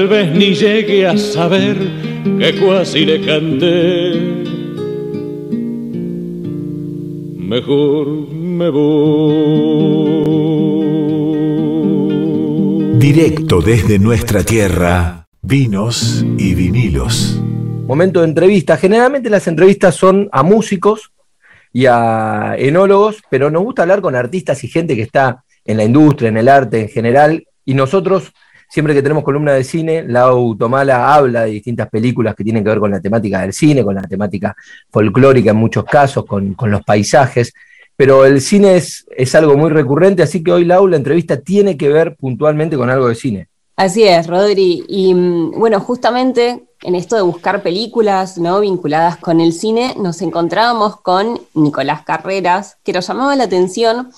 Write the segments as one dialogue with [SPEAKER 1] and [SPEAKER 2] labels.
[SPEAKER 1] Tal vez ni llegue a saber que cuasi le canté. Mejor me voy.
[SPEAKER 2] Directo desde nuestra tierra, vinos y vinilos.
[SPEAKER 3] Momento de entrevista. Generalmente las entrevistas son a músicos y a enólogos, pero nos gusta hablar con artistas y gente que está en la industria, en el arte en general, y nosotros Siempre que tenemos columna de cine, Lau Tomala habla de distintas películas que tienen que ver con la temática del cine, con la temática folclórica en muchos casos, con, los paisajes. Pero el cine es, es algo muy recurrente, así que hoy Lau, la entrevista tiene que ver puntualmente con algo de cine.
[SPEAKER 4] Así es, Rodri. Y bueno, justamente en esto de buscar películas ¿no? vinculadas con el cine, nos encontrábamos con Nicolás Carreras, que nos llamaba la atención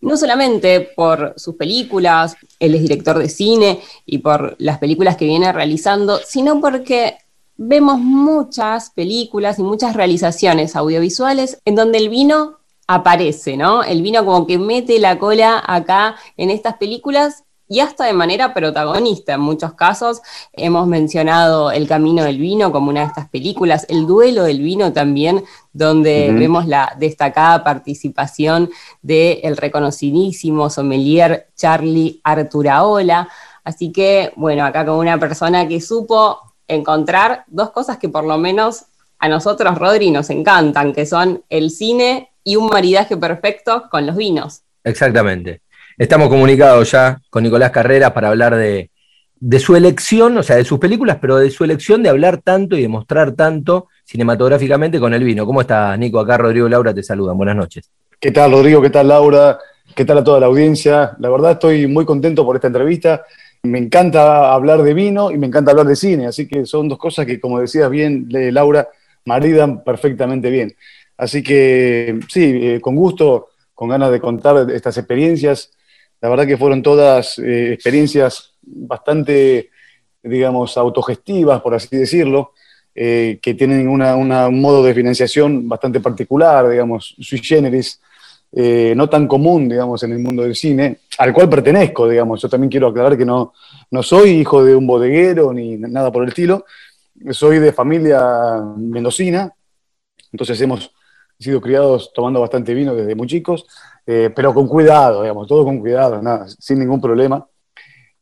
[SPEAKER 4] no solamente por sus películas, él es director de cine y por las películas que viene realizando, sino porque vemos muchas películas y muchas realizaciones audiovisuales en donde el vino aparece, ¿no? El vino como que mete la cola acá en estas películas y hasta de manera protagonista en muchos casos. Hemos mencionado El Camino del Vino como una de estas películas, El Duelo del Vino también, donde vemos la destacada participación del reconocidísimo sommelier Charlie Arturaola. Así que, bueno, acá con una persona que supo encontrar dos cosas que por lo menos a nosotros, Rodri, nos encantan, que son el cine y un maridaje perfecto con los vinos.
[SPEAKER 3] Exactamente. Estamos comunicados ya con Nicolás Carreras para hablar de, su elección, o sea, de sus películas, pero de su elección de hablar tanto y de mostrar tanto cinematográficamente con el vino. ¿Cómo estás, Nico? Acá Rodrigo Laura te saludan. Buenas noches.
[SPEAKER 5] ¿Qué tal, Rodrigo? ¿Qué tal, Laura? ¿Qué tal a toda la audiencia? La verdad estoy muy contento por esta entrevista. Me encanta hablar de vino y me encanta hablar de cine, así que son dos cosas que, como decías bien, Laura, maridan perfectamente bien. Así que sí, eh, con gusto, con ganas de contar estas experiencias la verdad que fueron todas eh, experiencias bastante, digamos, autogestivas, por así decirlo, eh, que tienen un modo de financiación bastante particular, digamos, sui generis, eh, no tan común, digamos, en el mundo del cine, al cual pertenezco, digamos. Yo también quiero aclarar que no, no soy hijo de un bodeguero ni nada por el estilo, soy de familia mendocina, entonces hemos sido criados tomando bastante vino desde muy chicos, eh, pero con cuidado, digamos, todo con cuidado, nada, sin ningún problema.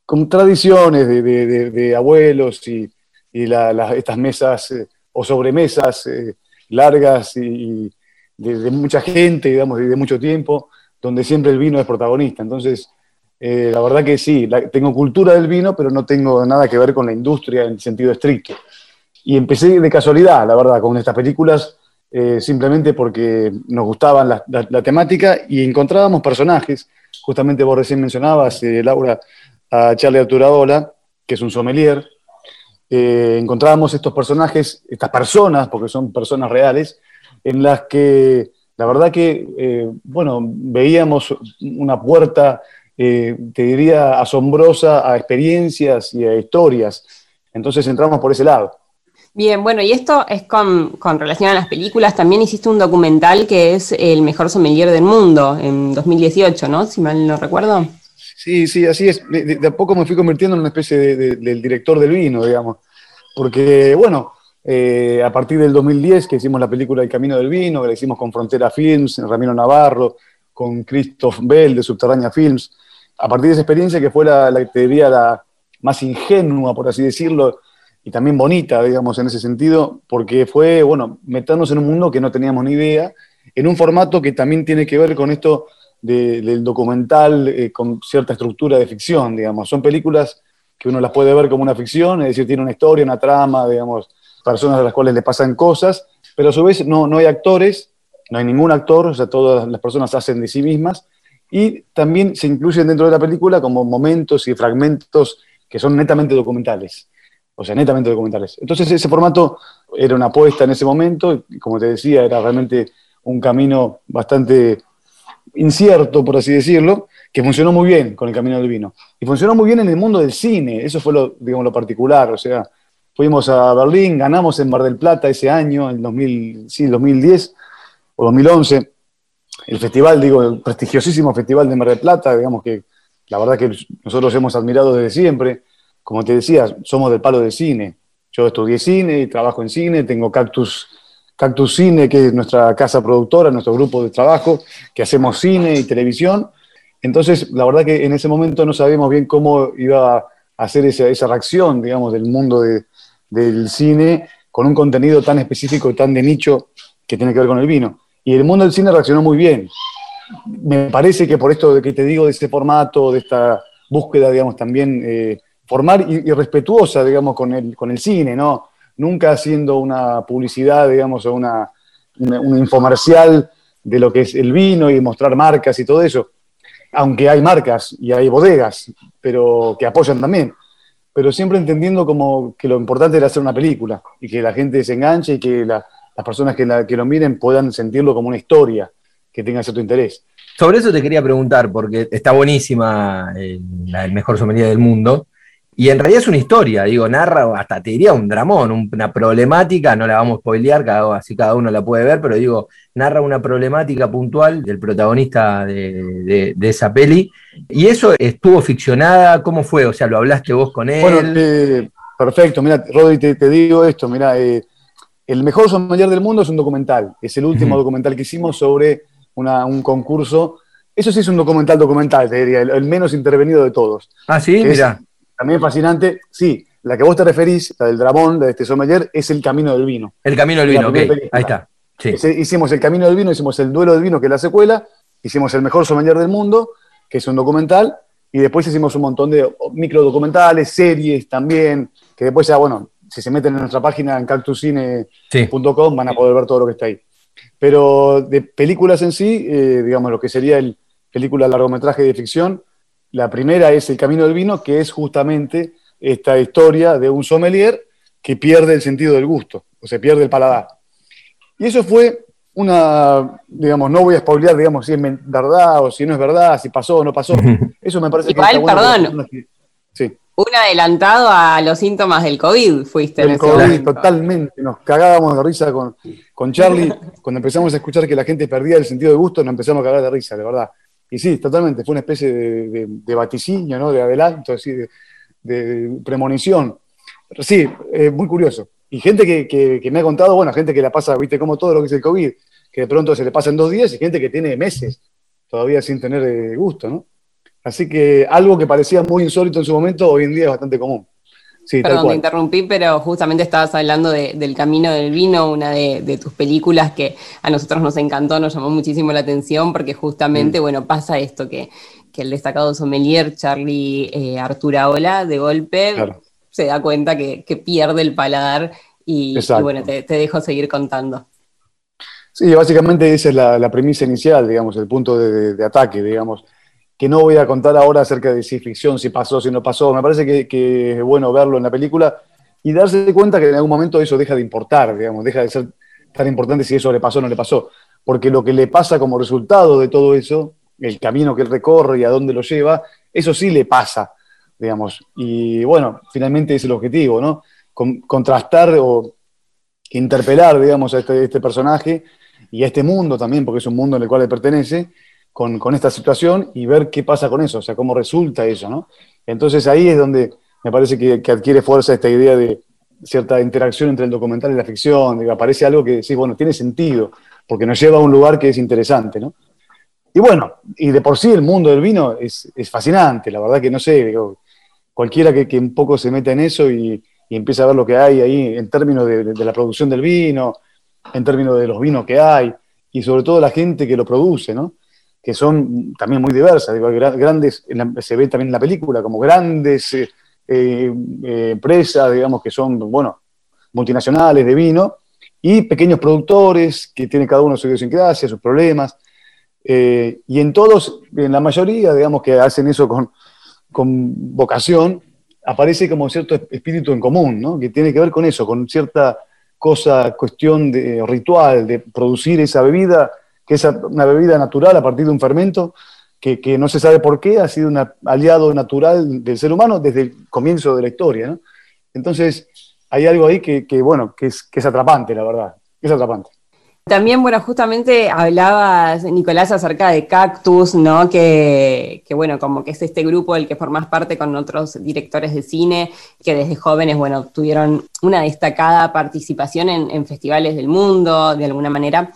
[SPEAKER 5] Con tradiciones de, abuelos y, estas mesas eh, o sobremesas eh, largas y, de, mucha gente, digamos, y de mucho tiempo, donde siempre el vino es protagonista. Entonces, la verdad que sí, tengo cultura del vino, pero no tengo nada que ver con la industria en sentido estricto. Y empecé de casualidad, la verdad, con estas películas eh, simplemente porque nos gustaba la, temática y encontrábamos personajes. Justamente vos recién mencionabas, eh, Laura, a Charlie Arturaola, que es un sommelier. Eh, encontrábamos estos personajes, estas personas, porque son personas reales, en las que la verdad que, bueno, veíamos una puerta, te diría, asombrosa a experiencias y a historias. Entonces entramos por ese lado.
[SPEAKER 4] Bien, bueno, y esto es con, relación a las películas. También hiciste un documental que es El mejor sommelier del mundo en 2018, ¿no? Si mal no recuerdo.
[SPEAKER 5] Sí, sí, así es. De, a poco me fui convirtiendo en una especie de, del director del vino, digamos. Porque, bueno, eh, a partir del 2010 que hicimos la película El Camino del Vino, que la hicimos con Frontera Films, Ramiro Navarro, con Christoph Bell de Subterránea Films, a partir de esa experiencia que fue la, la te diría la más ingenua, por así decirlo, y también bonita, digamos, en ese sentido, porque fue, bueno, meternos en un mundo que no teníamos ni idea, en un formato que también tiene que ver con esto del documental, eh, con cierta estructura de ficción, digamos. Son películas que uno las puede ver como una ficción, es decir, tiene una historia, una trama, digamos, personas a las cuales le pasan cosas, pero a su vez no, no hay actores, no hay ningún actor, o sea, todas las personas hacen de sí mismas, y también se incluyen dentro de la película como momentos y fragmentos que son netamente documentales o sea, netamente documentales. Entonces ese formato era una apuesta en ese momento, y como te decía, era realmente un camino bastante incierto, por así decirlo, que funcionó muy bien con el Camino del Vino. Y funcionó muy bien en el mundo del cine, eso fue lo, digamos, lo particular, o sea, fuimos a Berlín, ganamos en Mar del Plata ese año, en 2000, sí, 2010 o 2011, el festival, digo, el prestigiosísimo festival de Mar del Plata, digamos que la verdad que nosotros hemos admirado desde siempre, como te decía, somos del palo de cine. Yo estudié cine trabajo en cine, tengo Cactus, Cactus Cine, que es nuestra casa productora, nuestro grupo de trabajo, que hacemos cine y televisión. Entonces, la verdad que en ese momento no sabíamos bien cómo iba a hacer esa, esa reacción, digamos, del mundo del cine con un contenido tan específico y tan de nicho que tiene que ver con el vino. Y el mundo del cine reaccionó muy bien. Me parece que por esto de que te digo de este formato, de esta búsqueda, digamos, también eh, formal y, respetuosa, digamos, con el, con el cine, ¿no? Nunca haciendo una publicidad, digamos, o una, un infomercial de lo que es el vino y mostrar marcas y todo eso. Aunque hay marcas y hay bodegas, pero que apoyan también pero siempre entendiendo como que lo importante era hacer una película y que la gente se enganche y que las personas que, que lo miren puedan sentirlo como una historia que tenga cierto interés.
[SPEAKER 3] Sobre eso te quería preguntar, porque está buenísima el, el mejor sommelier del mundo, y en realidad es una historia, digo, narra hasta te diría un dramón, una problemática, no la vamos a spoilear, cada, así cada uno la puede ver, pero digo, narra una problemática puntual del protagonista de, esa peli. ¿Y eso estuvo ficcionada? ¿Cómo fue? O sea, ¿lo hablaste vos con él?
[SPEAKER 5] Bueno, eh, perfecto, mira, Rodri, te, digo esto, mira, eh, El mejor sommelier del mundo es un documental, es el último documental que hicimos sobre un concurso. Eso sí es un documental documental, te diría, el, menos intervenido de todos.
[SPEAKER 3] Ah, sí, mira.
[SPEAKER 5] También fascinante, sí, la que vos te referís, la del Dramón, la de este sommelier, es el camino del vino.
[SPEAKER 3] El camino del vino, ok, ahí está.
[SPEAKER 5] hicimos el camino del vino, hicimos el duelo del vino, que es la secuela, hicimos el mejor sommelier del mundo, que es un documental, y después hicimos un montón de micro documentales, series también, que después ya, bueno, si se meten en nuestra página en cactuscine.com van a poder ver todo lo que está ahí. Pero de películas en sí, eh, digamos, lo que sería el película largometraje de ficción, la primera es El Camino del Vino, que es justamente esta historia de un sommelier que pierde el sentido del gusto, o se pierde el paladar. Y eso fue una, digamos, no voy a spoilear, digamos, si es verdad o si no es verdad, si pasó o no pasó. Eso me parece
[SPEAKER 4] que está bueno perdón. Sí. Un adelantado a los síntomas del COVID fuiste.
[SPEAKER 5] El COVID, totalmente. Nos cagábamos de risa con, con Charlie. Cuando empezamos a escuchar que la gente perdía el sentido del gusto, nos empezamos a cagar de risa, de verdad. Y sí, totalmente, fue una especie de, vaticinio, ¿no? De adelanto, así, de, premonición. Sí, muy curioso. Y gente que, me ha contado, bueno, gente que la pasa, viste, como todo lo que es el COVID, que de pronto se le pasa en dos días, y gente que tiene meses todavía sin tener eh, gusto, ¿no? Así que algo que parecía muy insólito en su momento, hoy en día es bastante común.
[SPEAKER 4] Perdón, te interrumpí, pero justamente estabas hablando del Camino del Vino, una de, tus películas que a nosotros nos encantó, nos llamó muchísimo la atención, porque justamente, mm. bueno, pasa esto, que, el destacado sommelier Charlie eh, Arturaola, de golpe, se da cuenta que, pierde el paladar y, bueno, te, dejo seguir contando.
[SPEAKER 5] Sí, básicamente esa es la, premisa inicial, digamos, el punto de ataque, digamos que no voy a contar ahora acerca de si ficción, si pasó, si no pasó. Me parece que, es bueno verlo en la película y darse cuenta que en algún momento eso deja de importar, digamos, deja de ser tan importante si eso le pasó o no le pasó. Porque lo que le pasa como resultado de todo eso, el camino que él recorre y a dónde lo lleva, eso sí le pasa, digamos. Y bueno, finalmente es el objetivo, ¿no? contrastar o interpelar, digamos, a este, este personaje y a este mundo también, porque es un mundo en el cual él pertenece, con, esta situación y ver qué pasa con eso, o sea, cómo resulta eso, ¿no? Entonces ahí es donde me parece que, adquiere fuerza esta idea de cierta interacción entre el documental y la ficción, de aparece algo que sí, bueno, tiene sentido, porque nos lleva a un lugar que es interesante, ¿no? Y bueno, y de por sí el mundo del vino es, fascinante, la verdad que no sé, cualquiera que, un poco se meta en eso y, empieza a ver lo que hay ahí en términos de, la producción del vino, en términos de los vinos que hay, y sobre todo la gente que lo produce, ¿no? Que son también muy diversas, digo, grandes, se ve también en la película, como grandes eh, eh, empresas, digamos, que son, bueno, multinacionales de vino, y pequeños productores que tienen cada uno su idiosincrasia, sus problemas, eh, y en todos, en la mayoría, digamos, que hacen eso con, con vocación, aparece como cierto espíritu en común, ¿no? que tiene que ver con eso, con cierta cosa, cuestión de ritual, de producir esa bebida que es una bebida natural a partir de un fermento que, no se sabe por qué ha sido un aliado natural del ser humano desde el comienzo de la historia. Entonces, hay algo ahí que, bueno, que es, que es atrapante, la verdad, es atrapante.
[SPEAKER 4] También, bueno, justamente hablabas, Nicolás, acerca de Cactus, ¿no? Que, bueno, como que es este grupo del que formas parte con otros directores de cine que desde jóvenes, bueno, tuvieron una destacada participación en, festivales del mundo, de alguna manera.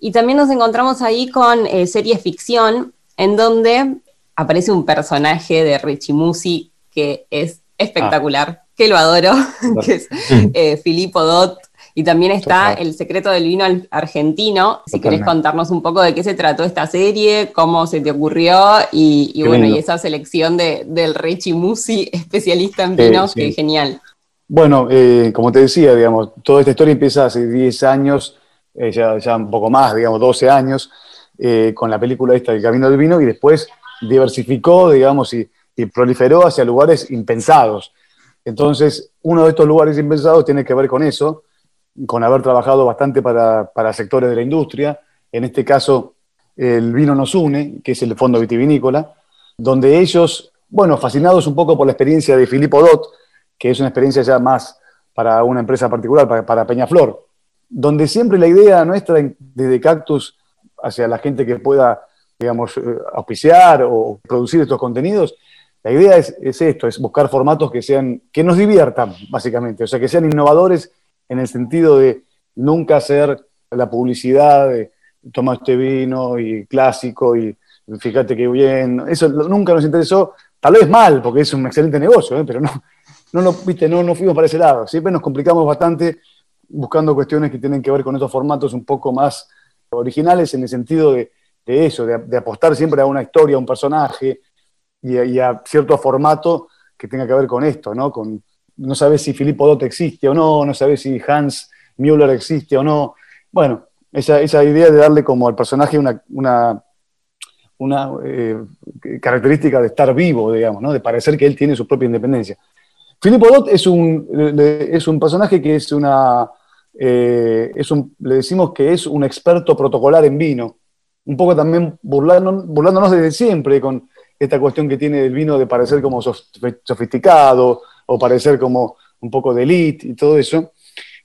[SPEAKER 4] Y también nos encontramos ahí con eh, series ficción, en donde aparece un personaje de Richie Musi que es espectacular, que lo adoro, que es eh, Filippo Dot y también está El secreto del vino argentino. Si querés contarnos un poco de qué se trató esta serie, cómo se te ocurrió y, bueno, y esa selección de, del Richie Musi, especialista en vinos, que es genial.
[SPEAKER 5] Bueno, eh, como te decía, digamos, toda esta historia empieza hace 10 años, eh, ya, un poco más, digamos, 12 años, eh, con la película esta, El Camino del Vino, y después diversificó, digamos, y, proliferó hacia lugares impensados. Entonces, uno de estos lugares impensados tiene que ver con eso, con haber trabajado bastante para, sectores de la industria, en este caso el Vino Nos Une, que es el fondo vitivinícola, donde ellos, bueno, fascinados un poco por la experiencia de Filippo Dot, que es una experiencia ya más para una empresa particular, para, para Peñaflor, donde siempre la idea nuestra desde Cactus hacia la gente que pueda, digamos, eh, auspiciar o producir estos contenidos, la idea es, es, esto, es buscar formatos que sean, que nos diviertan, básicamente, o sea, que sean innovadores en el sentido de nunca hacer la publicidad de toma este vino y clásico y fíjate qué bien. Eso nunca nos interesó, tal vez mal, porque es un excelente negocio, ¿eh? pero no, no, no, viste, no, no fuimos para ese lado. Siempre nos complicamos bastante buscando cuestiones que tienen que ver con estos formatos un poco más originales en el sentido de, eso, de, apostar siempre a una historia, a un personaje y a, cierto formato que tenga que ver con esto, ¿no? Con, no sabes si Filippo Dot existe o no, no sabes si Hans Müller existe o no. Bueno, esa, idea de darle como al personaje una, una, una eh, característica de estar vivo, digamos, ¿no? de parecer que él tiene su propia independencia. Filippo Dot es un, es un personaje que es una, eh, es un, le decimos que es un experto protocolar en vino, un poco también burlándonos, burlándonos desde siempre con esta cuestión que tiene el vino de parecer como sofisticado, o parecer como un poco de elite y todo eso,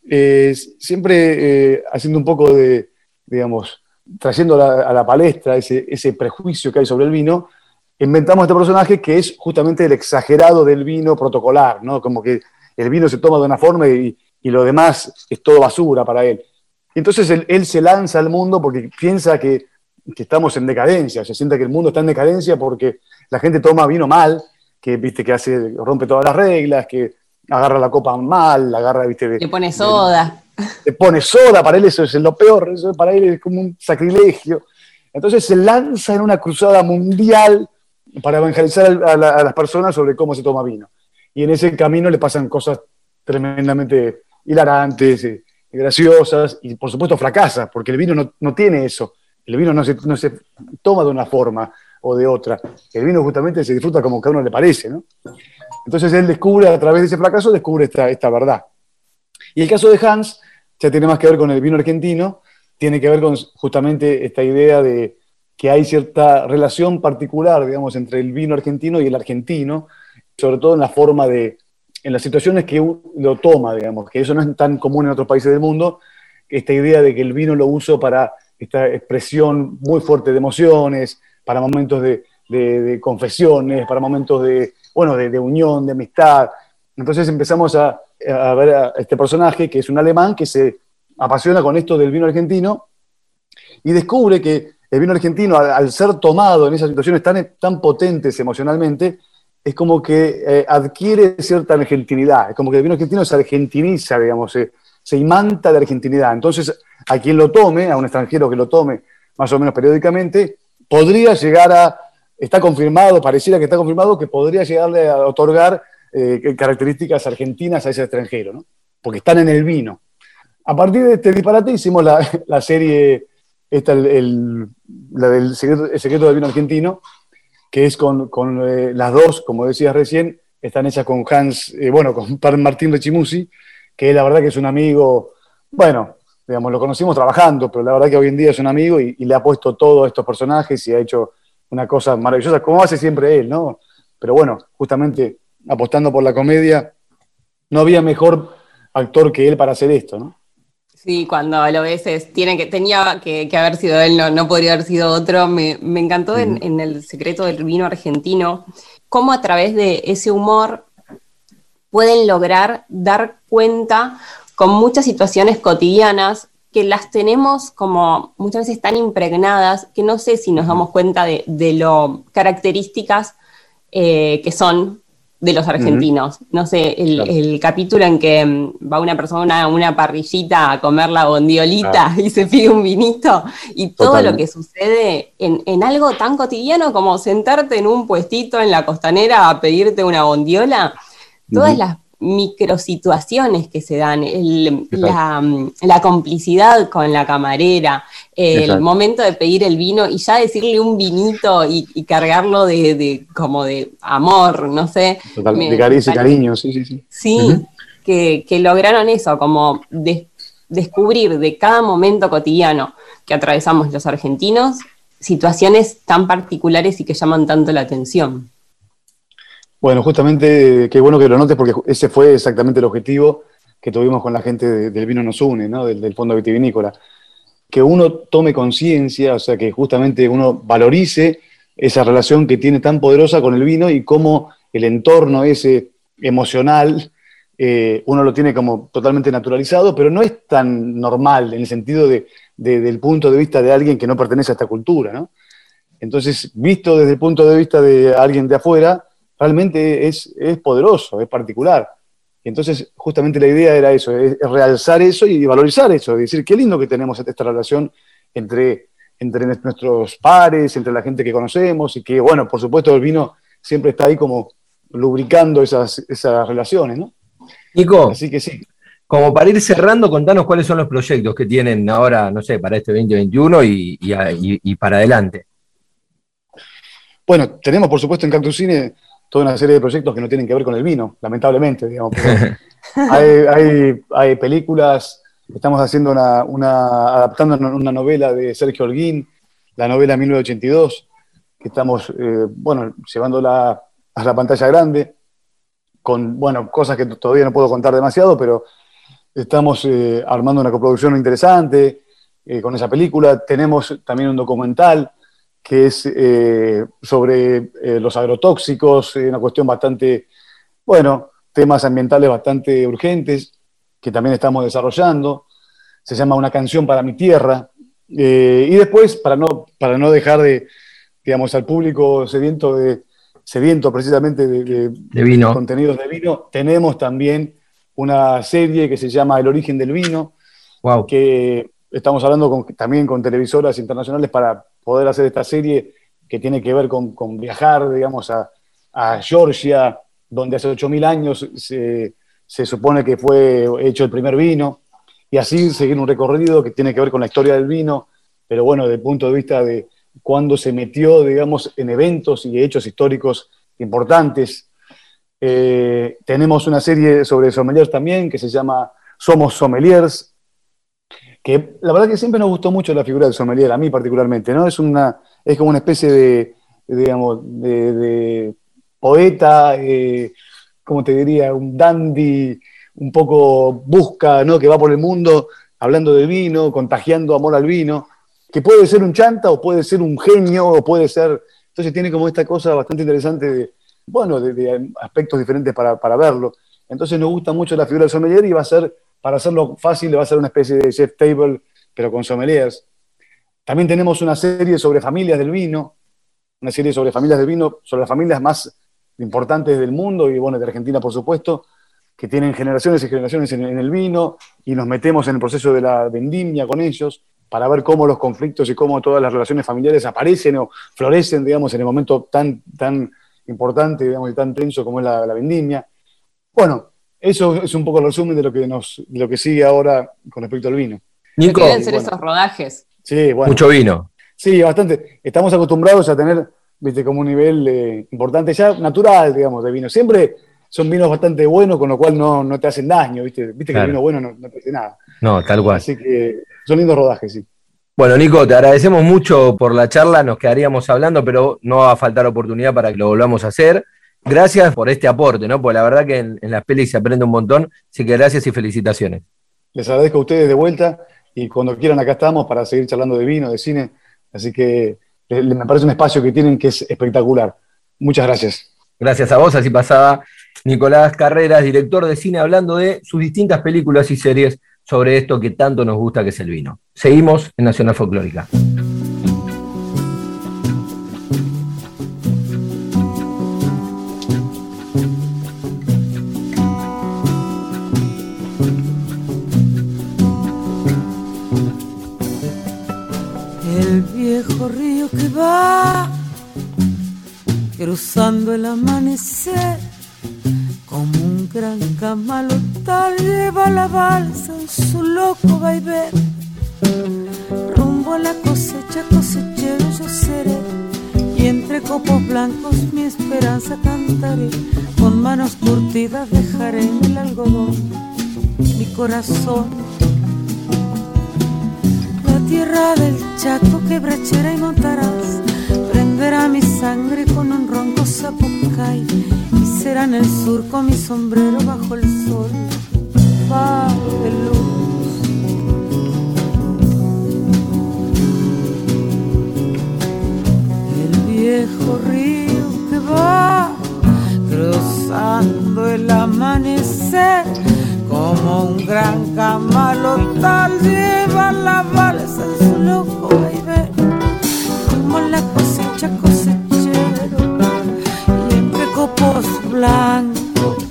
[SPEAKER 5] siempre eh, haciendo un poco de, digamos, trayendo a la, palestra ese, ese, prejuicio que hay sobre el vino, inventamos este personaje que es justamente el exagerado del vino protocolar, ¿no? Como que el vino se toma de una forma y, y lo demás es todo basura para él. Entonces él, se lanza al mundo porque piensa que, que, estamos en decadencia, se siente que el mundo está en decadencia porque la gente toma vino mal que viste que hace, rompe todas las reglas, que agarra la copa mal, la agarra, viste.
[SPEAKER 4] Le pone soda.
[SPEAKER 5] Le pone soda, para él eso es lo peor, eso para él es como un sacrilegio. Entonces se lanza en una cruzada mundial para evangelizar a, las personas sobre cómo se toma vino. Y en ese camino le pasan cosas tremendamente hilarantes, eh, graciosas, y por supuesto fracasa, porque el vino no, no tiene eso. El vino no se, no se toma de una forma o de otra. El vino justamente se disfruta como que a uno le parece, ¿no? Entonces él descubre, a través de ese fracaso, descubre esta, esta verdad. Y el caso de Hans ya tiene más que ver con el vino argentino, tiene que ver con justamente esta idea de que hay cierta relación particular, digamos, entre el vino argentino y el argentino, sobre todo en la forma de, en las situaciones que lo toma, digamos, que eso no es tan común en otros países del mundo, esta idea de que el vino lo uso para esta expresión muy fuerte de emociones, para momentos de, confesiones, para momentos de, bueno, de, unión, de amistad. Entonces empezamos a, ver a este personaje, que es un alemán, que se apasiona con esto del vino argentino y descubre que el vino argentino, al, ser tomado en esas situaciones tan, tan potentes emocionalmente, es como que eh, adquiere cierta argentinidad, es como que el vino argentino se argentiniza, digamos, se, se imanta de argentinidad. Entonces, a quien lo tome, a un extranjero que lo tome más o menos periódicamente, podría llegar a, está confirmado, pareciera que está confirmado, que podría llegarle a otorgar eh, características argentinas a ese extranjero, ¿no? porque están en el vino. A partir de este disparate hicimos la, serie, esta, el, la del secreto, del vino argentino, que es con, eh, las dos, como decías recién, están hechas con Hans, eh, bueno, con Martín Rechimusi, que la verdad que es un amigo, bueno, digamos, lo conocimos trabajando, pero la verdad que hoy en día es un amigo y, le ha puesto todos estos personajes y ha hecho una cosa maravillosa, como hace siempre él, ¿no? Pero bueno, justamente apostando por la comedia, no había mejor actor que él para hacer esto, ¿no?
[SPEAKER 4] Sí, cuando lo ves es, tiene que, tenía que, haber sido él, no, no podría haber sido otro. Me, encantó en, en, El secreto del vino argentino, cómo a través de ese humor pueden lograr dar cuenta con muchas situaciones cotidianas que las tenemos como muchas veces tan impregnadas que no sé si nos damos cuenta de, lo características eh, que son de los argentinos. No sé, el, capítulo en que mm, va una persona a una parrillita a comer la bondiolita y se pide un vinito y todo lo que sucede en, algo tan cotidiano como sentarte en un puestito en la costanera a pedirte una bondiola, todas las microsituaciones que se dan, la, complicidad con la camarera, el momento de pedir el vino y ya decirle un vinito y, cargarlo de, como de amor, no sé.
[SPEAKER 5] de caricia y cariño, sí, sí, sí.
[SPEAKER 4] Sí, que, lograron eso, como descubrir de cada momento cotidiano que atravesamos los argentinos situaciones tan particulares y que llaman tanto la atención.
[SPEAKER 5] Bueno, justamente, qué bueno que lo notes porque ese fue exactamente el objetivo que tuvimos con la gente del Vino Nos Une, ¿no? del, Fondo Vitivinícola. Que uno tome conciencia, o sea, que justamente uno valorice esa relación que tiene tan poderosa con el vino y cómo el entorno ese emocional eh, uno lo tiene como totalmente naturalizado, pero no es tan normal en el sentido de, del punto de vista de alguien que no pertenece a esta cultura. ¿no? Entonces, visto desde el punto de vista de alguien de afuera, realmente es, poderoso, es particular. entonces, justamente la idea era eso, es, realzar eso y valorizar eso, decir, qué lindo que tenemos esta relación entre, entre nuestros pares, entre la gente que conocemos y que, bueno, por supuesto el vino siempre está ahí como lubricando esas, esas relaciones, ¿no?
[SPEAKER 3] Nico, Así que sí. Como para ir cerrando, contanos cuáles son los proyectos que tienen ahora, no sé, para este 2021 y, y, para adelante.
[SPEAKER 5] Bueno, tenemos por supuesto en Cactus Cine toda una serie de proyectos que no tienen que ver con el vino, lamentablemente, digamos. hay, películas, estamos haciendo una, adaptando una novela de Sergio Holguín, la novela 1982, que estamos, eh, bueno, llevándola a la pantalla grande, con, bueno, cosas que todavía no puedo contar demasiado, pero estamos eh, armando una coproducción interesante eh, con esa película. Tenemos también un documental que es eh, sobre eh, los agrotóxicos, eh, una cuestión bastante, bueno, temas ambientales bastante urgentes que también estamos desarrollando. Se llama Una canción para mi tierra. y después, para no, para no dejar de, digamos, al público sediento, de, sediento precisamente de,
[SPEAKER 3] vino.
[SPEAKER 5] contenidos de vino, tenemos también una serie que se llama El origen del vino,
[SPEAKER 3] wow.
[SPEAKER 5] que estamos hablando también con televisoras internacionales para poder hacer esta serie que tiene que ver con, viajar, digamos, a, Georgia, donde hace 8.000 años se, supone que fue hecho el primer vino, y así seguir un recorrido que tiene que ver con la historia del vino, pero bueno, desde el punto de vista de cuando se metió, digamos, en eventos y hechos históricos importantes. Eh, tenemos una serie sobre sommeliers también que se llama Somos Sommeliers, que la verdad que siempre nos gustó mucho la figura del sommelier, a mí particularmente, ¿no? Es, una, es como una especie de, digamos, de, poeta, eh, como te diría, un dandy, un poco busca, ¿no? Que va por el mundo hablando de vino, contagiando amor al vino, que puede ser un chanta o puede ser un genio o puede ser... Entonces tiene como esta cosa bastante interesante de, bueno, de, aspectos diferentes para, para verlo. Entonces nos gusta mucho la figura del sommelier y va a ser para hacerlo fácil, va a ser una especie de chef table, pero con sommeliers. También tenemos una serie sobre familias del vino, una serie sobre familias del vino, sobre las familias más importantes del mundo y bueno, de Argentina por supuesto, que tienen generaciones y generaciones en, el vino y nos metemos en el proceso de la vendimia con ellos para ver cómo los conflictos y cómo todas las relaciones familiares aparecen o florecen, digamos, en el momento tan, tan importante, digamos, y tan tenso como es la vendimia. Bueno, eso es un poco el resumen de lo que nos, lo que sigue ahora con respecto al vino.
[SPEAKER 4] Nico, quieren ser esos rodajes.
[SPEAKER 3] Sí, bueno. Mucho vino.
[SPEAKER 5] Sí, bastante. Estamos acostumbrados a tener, viste, como un nivel eh, importante ya natural, digamos, de vino. Siempre son vinos bastante buenos, con lo cual no, te hacen daño, viste. Viste que el vino bueno no, te hace nada.
[SPEAKER 3] No, tal cual.
[SPEAKER 5] Así que son lindos rodajes, sí.
[SPEAKER 3] Bueno, Nico, te agradecemos mucho por la charla, nos quedaríamos hablando, pero no va a faltar oportunidad para que lo volvamos a hacer gracias por este aporte, ¿no? Porque la verdad que en, las pelis se aprende un montón, así que gracias y felicitaciones.
[SPEAKER 5] Les agradezco a ustedes de vuelta y cuando quieran acá estamos para seguir charlando de vino, de cine. Así que me parece un espacio que tienen que es espectacular. Muchas gracias.
[SPEAKER 3] Gracias a vos, así pasaba Nicolás Carreras, director de cine, hablando de sus distintas películas y series sobre esto que tanto nos gusta que es el vino. Seguimos en Nacional Folclórica.
[SPEAKER 6] Viejo río que va cruzando el amanecer como un gran camalotal lleva la balsa en su loco vaivén. Rumbo a la cosecha cosechero yo seré y entre copos blancos mi esperanza cantaré. Con manos curtidas dejaré en el algodón mi corazón tierra del chaco quebrachera y montarás prenderá mi sangre con un ronco zapucay y será en el surco mi sombrero bajo el sol, faro de luz. El viejo río que va cruzando el amanecer como un gran camalotal lleva la balsa vaivén como la cosecha cosechero y entre copos blancos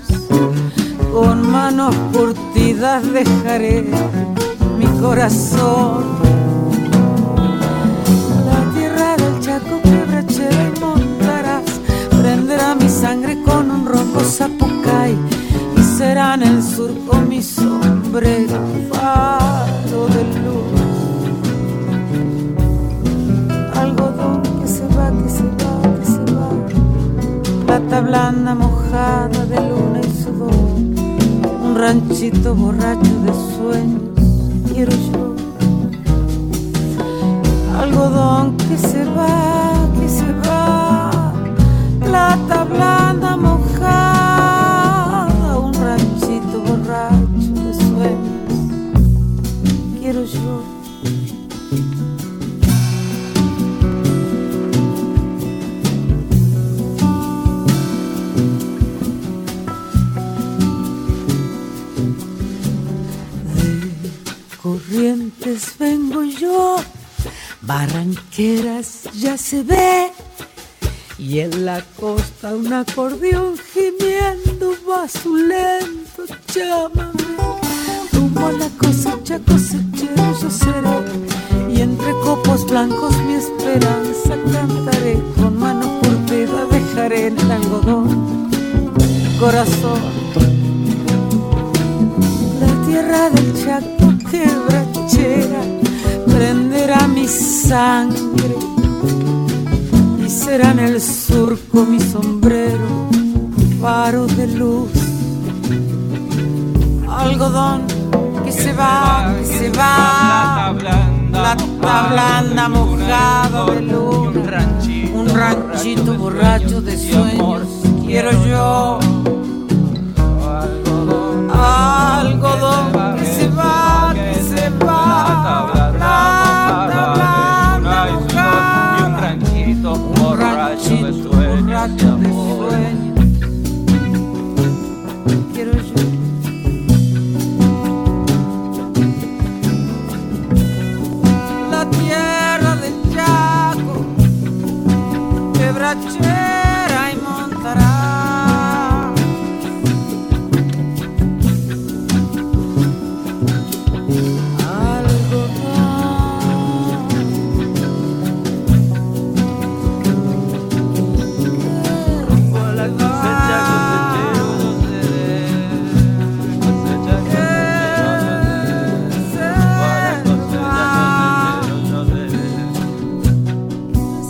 [SPEAKER 6] con manos curtidas dejaré mi corazón. La tierra del chaco quebrachera y montarás prenderá mi sangre con un ronco zapucay y será en el surco mi sombrero Blanda mojada de luna y sudor. Un ranchito borracho de sueños, quiero yo. Algodón que se va, que se va. Plata blanda barranqueras ya se ve, y en la costa un acordeón gimiendo va su lento llámame. Rumbo a la cosecha cosechero yo seré, y entre copos blancos mi esperanza cantaré, con mano curtida dejaré en el algodón corazón. La tierra del Chaco quebrachera prenderá mi sangre y será en el surco mi sombrero faro de luz. Algodón que se va, se va plata blanda mojado de luna un ranchito borracho de sueños quiero yo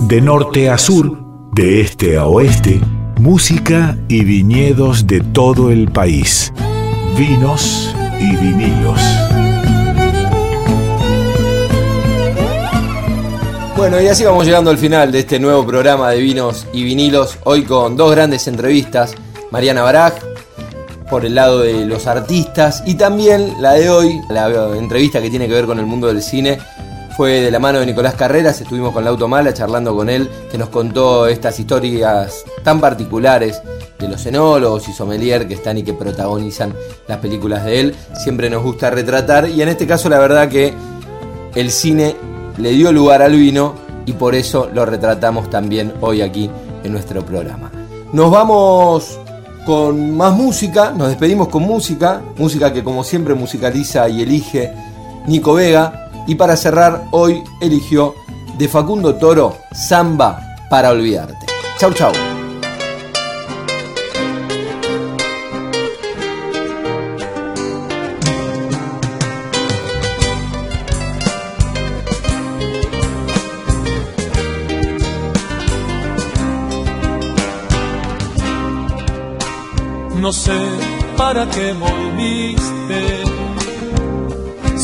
[SPEAKER 7] De
[SPEAKER 2] norte a sur, de este a oeste, música y viñedos de todo el país. Vinos y vinilos.
[SPEAKER 3] Bueno, y así vamos llegando al final de este nuevo programa de vinos y vinilos. Hoy con dos grandes entrevistas. Mariana Baraj, por el lado de los artistas y también la de hoy, la entrevista que tiene que ver con el mundo del cine, fue de la mano de Nicolás Carreras, estuvimos con Lauto Mala charlando con él, que nos contó estas historias tan particulares de los enólogos y sommelier que están y que protagonizan las películas de él. Siempre nos gusta retratar y en este caso la verdad que el cine le dio lugar al vino y por eso lo retratamos también hoy aquí en nuestro programa. Nos vamos con más música, nos despedimos con música, música que como siempre musicaliza y elige Nico Vega y para cerrar hoy eligió de Facundo Toro Samba para olvidarte. Chau chau.
[SPEAKER 8] No sé para qué volviste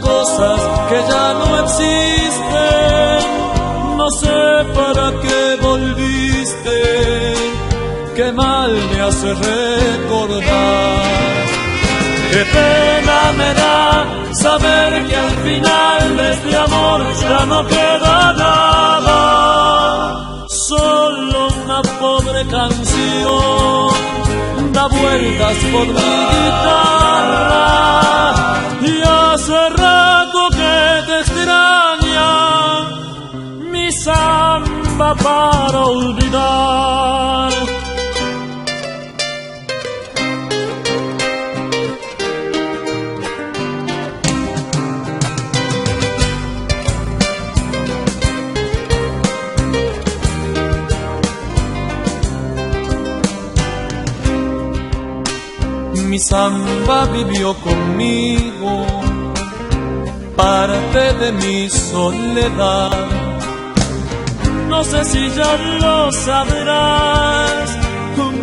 [SPEAKER 8] Cosas que ya no existen? No sé para qué volviste, qué mal me hace recordar. Qué pena me da saber que al final de este amor ya no queda nada solo una pobre canción da vueltas por mi guitarra para olvidar. mi samba vivió conmigo, parte de mi soledad. No sé si ya lo sabrás,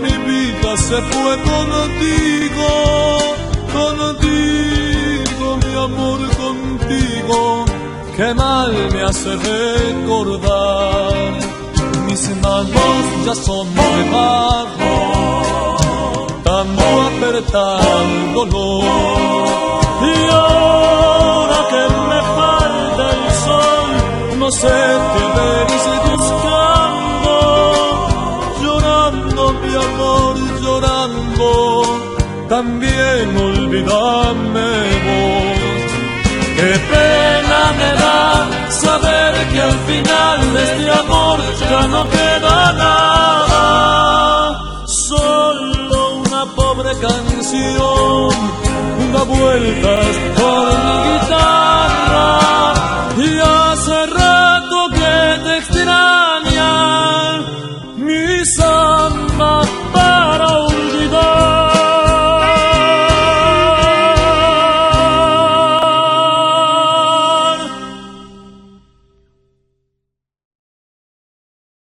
[SPEAKER 8] mi vida se fue contigo, contigo, mi amor contigo, que mal me hace recordar. Mis manos ya son barro dando apertar el dolor. Y ahora que me falta el sol, no sé qué venís oscuridad. Qué pena me da saber que al final de este amor ya no queda nada. Solo una pobre canción da vueltas